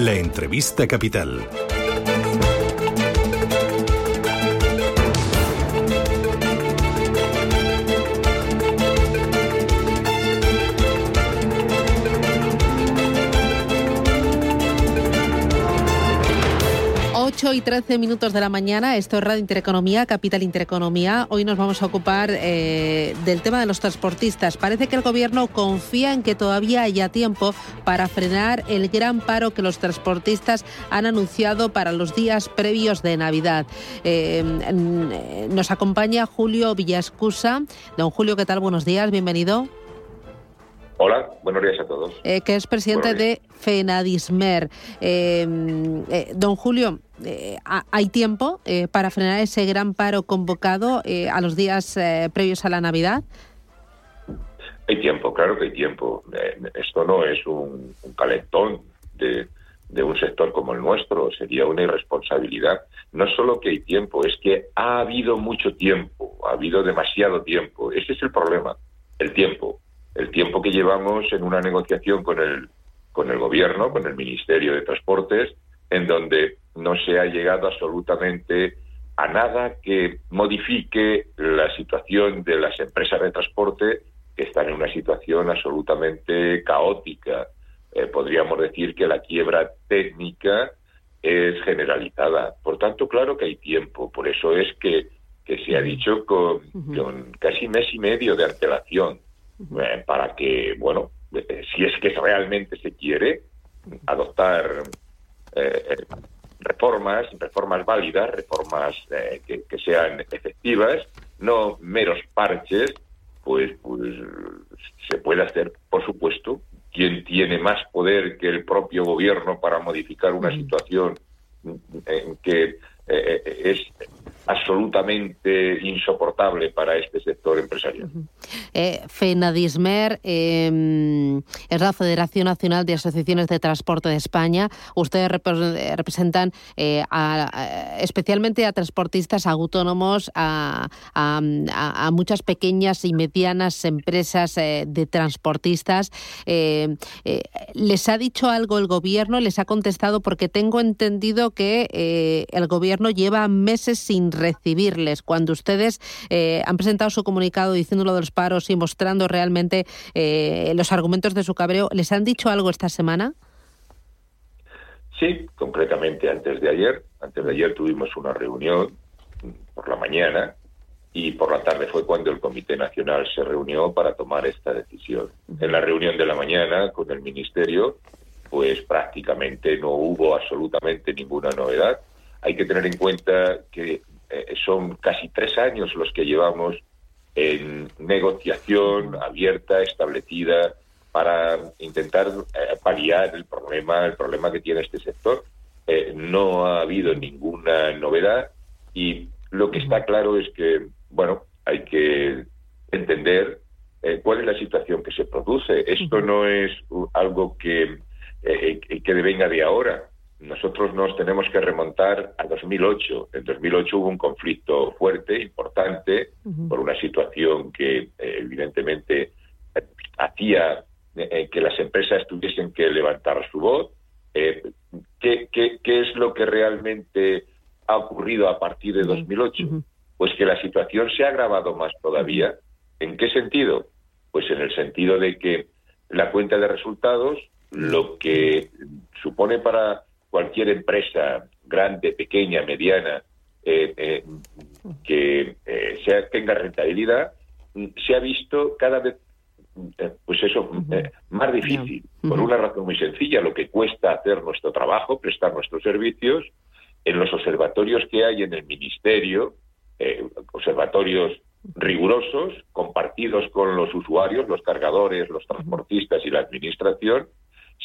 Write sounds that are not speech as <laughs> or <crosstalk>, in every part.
La entrevista capital. 8 y 13 minutos de la mañana, esto es Radio Intereconomía, Capital Intereconomía. Hoy nos vamos a ocupar eh, del tema de los transportistas. Parece que el Gobierno confía en que todavía haya tiempo para frenar el gran paro que los transportistas han anunciado para los días previos de Navidad. Eh, nos acompaña Julio Villascusa. Don Julio, ¿qué tal? Buenos días, bienvenido. Hola, buenos días a todos. Eh, que es presidente de FENADISMER. don Julio, eh, ¿hay tiempo eh, para frenar ese gran paro convocado eh, a los días previos a la Navidad? Hay tiempo, claro que hay tiempo. esto no es un, calentón de, de, un sector como el nuestro, sería una irresponsabilidad. No solo que hay tiempo, es que ha habido mucho tiempo, ha habido demasiado tiempo. Ese es el problema, el tiempo. El tiempo que llevamos en una negociación con el, con el gobierno, con el Ministerio de Transportes, en donde no se ha llegado absolutamente a nada que modifique la situación de las empresas de transporte que están en una situación absolutamente caótica. Eh, podríamos decir que la quiebra técnica es generalizada. Por tanto, claro que hay tiempo. Por eso es que, que se ha dicho con, casi mes y medio de antelación eh, para que, bueno, eh, si es que realmente se quiere adoptar reformas, reformas válidas, reformas eh, que, sean efectivas, no meros parches, pues, pues se puede hacer, por supuesto. Quien tiene más poder que el propio gobierno para modificar una situación en que eh, eh, es absolutamente insoportable para este sector empresarial. Eh, FENADISMER em, es la Federación Nacional de Asociaciones de Transporte de España. Ustedes representan eh, especialmente a transportistas autónomos, a, muchas pequeñas y medianas empresas eh, de transportistas. ¿Les ha dicho algo el gobierno? ¿Les ha contestado? Porque tengo entendido que el gobierno lleva meses sin recibirles. Cuando ustedes eh, han presentado su comunicado diciendo lo de los paros y mostrando realmente eh, los argumentos de su cabreo, ¿les han dicho algo esta semana? Sí, concretamente antes de ayer. Antes de ayer tuvimos una reunión por la mañana y por la tarde fue cuando el Comité Nacional se reunió para tomar esta decisión. En la reunión de la mañana con el Ministerio, pues prácticamente no hubo absolutamente ninguna novedad. Hay que tener en cuenta que eh, son casi tres años los que llevamos en negociación abierta, establecida, para intentar eh, paliar el problema, el problema que tiene este sector. Eh, no ha habido ninguna novedad y lo que está claro es que, bueno, hay que entender cuál es la situación que se produce. Esto no es algo que, que venga de ahora nosotros nos tenemos que remontar a 2008. En 2008 hubo un conflicto fuerte, importante, por una situación que eh, evidentemente hacía eh, que las empresas tuviesen que levantar su voz. Eh, ¿qué, es lo que realmente ha ocurrido a partir de 2008? Pues que la situación se ha agravado más todavía. ¿En qué sentido? Pues en el sentido de que la cuenta de resultados, lo que supone para cualquier empresa grande, pequeña, mediana, eh, eh, que eh, sea, tenga rentabilidad, se ha visto cada vez, pues eso, más difícil, por una razón muy sencilla, lo que cuesta hacer nuestro trabajo, prestar nuestros servicios, en los observatorios que hay en el Ministerio, observatorios rigurosos, compartidos con los usuarios, los cargadores, los transportistas y la administración,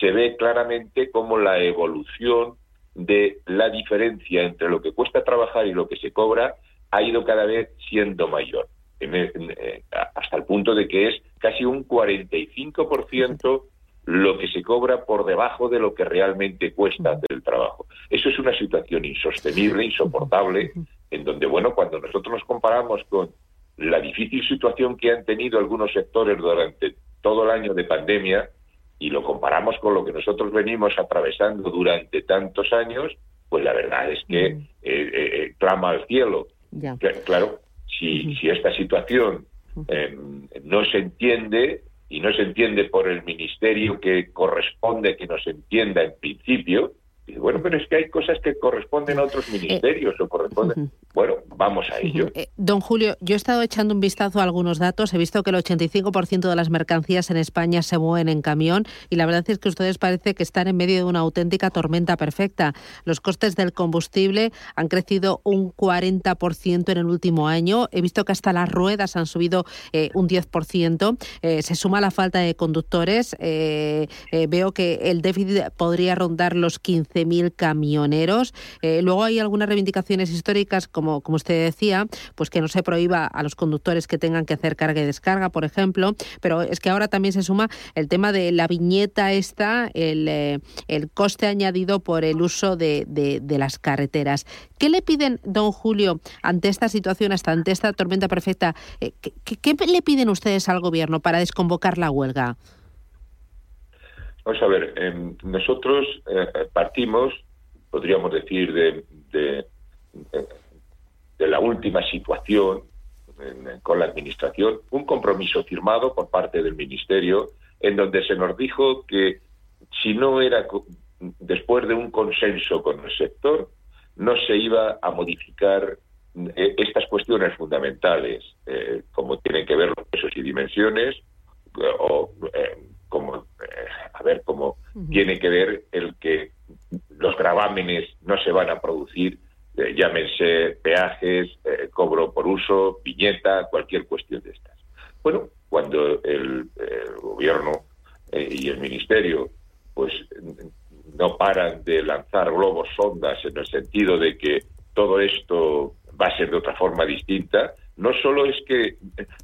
se ve claramente cómo la evolución de la diferencia entre lo que cuesta trabajar y lo que se cobra ha ido cada vez siendo mayor, eh, hasta el punto de que es casi un 45% lo que se cobra por debajo de lo que realmente cuesta hacer el trabajo. Eso es una situación insostenible, insoportable, en donde, bueno, cuando nosotros nos comparamos con la difícil situación que han tenido algunos sectores durante todo el año de pandemia, y lo comparamos con lo que nosotros venimos atravesando durante tantos años, pues la verdad es que mm. eh, eh, eh, clama al cielo. Claro, si, si esta situación em, no se entiende y no se entiende por el ministerio que corresponde que nos entienda en principio, bueno, pero es que hay cosas que corresponden a otros eh, ministerios o corresponden. Bueno, vamos a ello. Eh, don Julio, yo he estado echando un vistazo a algunos datos. He visto que el 85% de las mercancías en España se mueven en camión y la verdad es que ustedes parece que están en medio de una auténtica tormenta perfecta. Los costes del combustible han crecido un 40% en el último año. He visto que hasta las ruedas han subido eh, un 10%. se suma la falta de conductores. veo que el déficit podría rondar los 15 mil camioneros. Eh, luego hay algunas reivindicaciones históricas, como, como usted decía, pues que no se prohíba a los conductores que tengan que hacer carga y descarga, por ejemplo, pero es que ahora también se suma el tema de la viñeta esta, el, eh, el coste añadido por el uso de, de, las carreteras. ¿Qué le piden, don Julio, ante esta situación, hasta ante esta tormenta perfecta? Eh, ¿qué, le piden ustedes al gobierno para desconvocar la huelga? Vamos a ver, em, nosotros eh, partimos, podríamos decir, de, de, la última situación con la Administración, un compromiso firmado por parte del Ministerio en donde se nos dijo que si no era después de un consenso con el sector, no se iba a modificar eh, estas cuestiones fundamentales, eh, como tienen que ver los pesos y dimensiones, o como a ver cómo tiene que ver el que los gravámenes no se van a producir, eh, llámense peajes, eh, cobro por uso, viñeta, cualquier cuestión de estas. Bueno, cuando el, gobierno eh, y el ministerio pues no paran de lanzar globos sondas en el sentido de que todo esto va a ser de otra forma distinta, no solo es que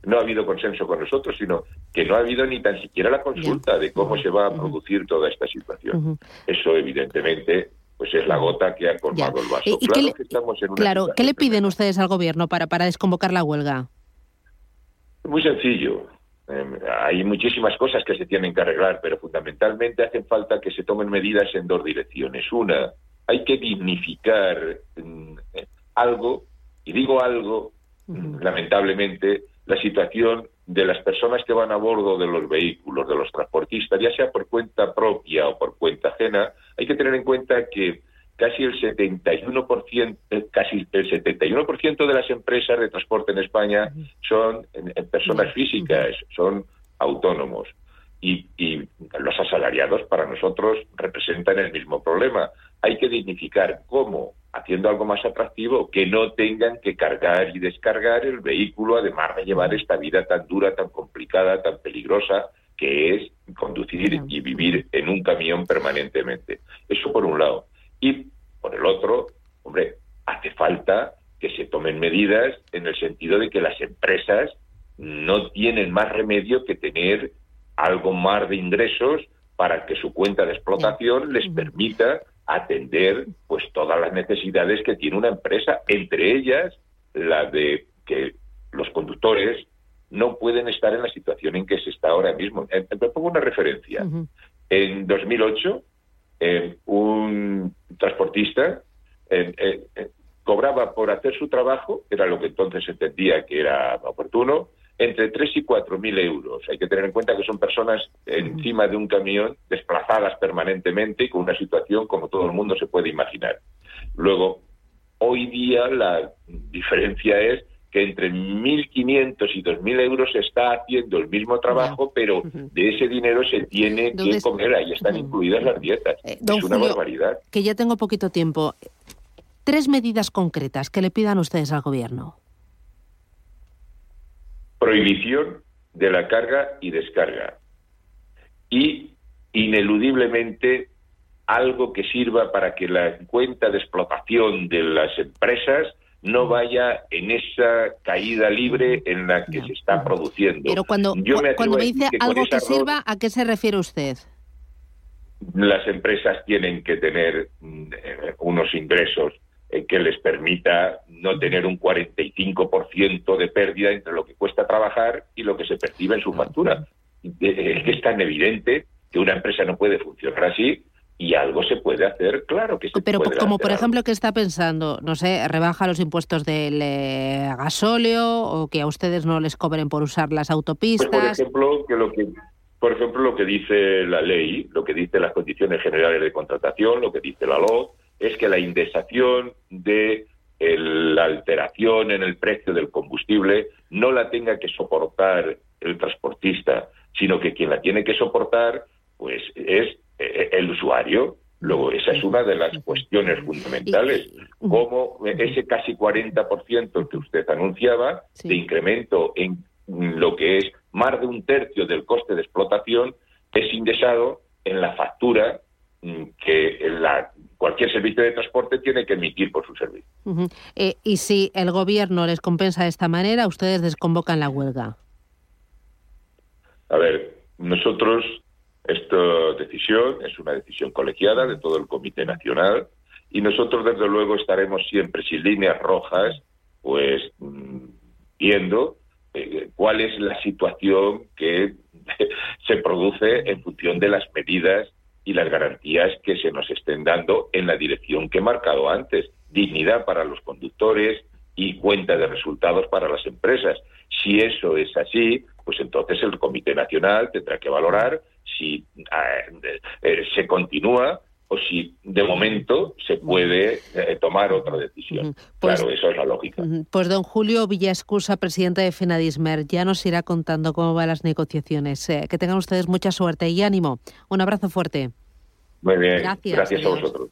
no ha habido consenso con nosotros, sino que no ha habido ni tan siquiera la consulta de cómo se va a producir toda esta situación. Eso, evidentemente, pues es la gota que ha colmado el vaso. claro, ¿qué le, piden ustedes al gobierno para, para desconvocar la huelga? Muy sencillo. Em, hay muchísimas cosas que se tienen que arreglar, pero fundamentalmente hacen falta que se tomen medidas en dos direcciones. Una, hay que dignificar mm, eh, algo, y digo algo lamentablemente, la situación de las personas que van a bordo de los vehículos, de los transportistas, ya sea por cuenta propia o por cuenta ajena, hay que tener en cuenta que casi el 71%, eh, casi el 71% de las empresas de transporte en España son personas físicas, son autónomos. Y, y, los asalariados para nosotros representan el mismo problema. Hay que dignificar cómo haciendo algo más atractivo, que no tengan que cargar y descargar el vehículo, además de llevar esta vida tan dura, tan complicada, tan peligrosa, que es conducir y vivir en un camión permanentemente. Eso por un lado. Y por el otro, hombre, hace falta que se tomen medidas en el sentido de que las empresas no tienen más remedio que tener algo más de ingresos para que su cuenta de explotación les permita atender pues todas las necesidades que tiene una empresa, entre ellas la de que los conductores no pueden estar en la situación en que se está ahora mismo. Eh, te pongo una referencia. En 2008, un transportista cobraba por hacer su trabajo, era lo que entonces entendía que era oportuno, entre 3 y 4 mil euros. Hay que tener en cuenta que son personas encima de un camión desplazadas permanentemente y con una situación como todo el mundo se puede imaginar. Luego, hoy día la diferencia es que entre 1.500 y 2.000 euros se está haciendo el mismo trabajo, pero de ese dinero se tiene que comer, ahí están incluidas las dietas. Eh, es una barbaridad. Que ya tengo poquito tiempo. Tres medidas concretas que le pidan ustedes al Gobierno prohibición de la carga y descarga y ineludiblemente algo que sirva para que la cuenta de explotación de las empresas no vaya en esa caída libre en la que se está produciendo. Pero cuando, me, cuando me dice algo que sirva, ¿a qué se refiere usted? Las empresas tienen que tener mm, eh, unos ingresos eh, que les permita no tener un 45% de pérdida entre lo que cuesta trabajar y lo que se percibe en su factura. Es que es tan evidente que una empresa no puede funcionar así y algo se puede hacer, claro que se Pero puede como hacer por algo. ejemplo que está pensando, no sé, rebaja los impuestos del eh, gasóleo o que a ustedes no les cobren por usar las Pues, autopistas. por ejemplo, que lo que por ejemplo lo que dice la ley, lo que dice las condiciones generales de contratación, lo que dice la LOC, es que la indexación de el- la alteración en el precio del combustible no la tenga que soportar el transportista, sino que quien la tiene que soportar pues es eh, el usuario. Luego, esa es una de las cuestiones fundamentales. Cómo ese casi 40% que usted anunciaba Sí. de incremento en lo que es más de un tercio del coste de explotación es indexado en la factura mm, que la, cualquier servicio de transporte tiene que emitir por su servicio. Eh, y si el gobierno les compensa de esta manera, ustedes desconvocan la huelga. A ver, nosotros, esta decisión es una decisión colegiada de todo el Comité Nacional y nosotros, desde luego, estaremos siempre sin líneas rojas, pues mm, viendo eh, cuál es la situación que <laughs> se produce en función de las medidas y las garantías que se nos estén dando en la dirección que he marcado antes. Dignidad para los conductores y cuenta de resultados para las empresas. Si eso es así, pues entonces el Comité Nacional tendrá que valorar si eh, eh, se continúa o si de momento se puede eh, tomar otra decisión. Ujú. Pues- claro, eso es la lógica. Pues don Julio Villascusa, presidente de FENADISMER, ya nos irá contando cómo van las negociaciones. Eh, que tengan ustedes mucha suerte y ánimo. Un abrazo fuerte. Muy bien, Gracias, gracias a vosotros.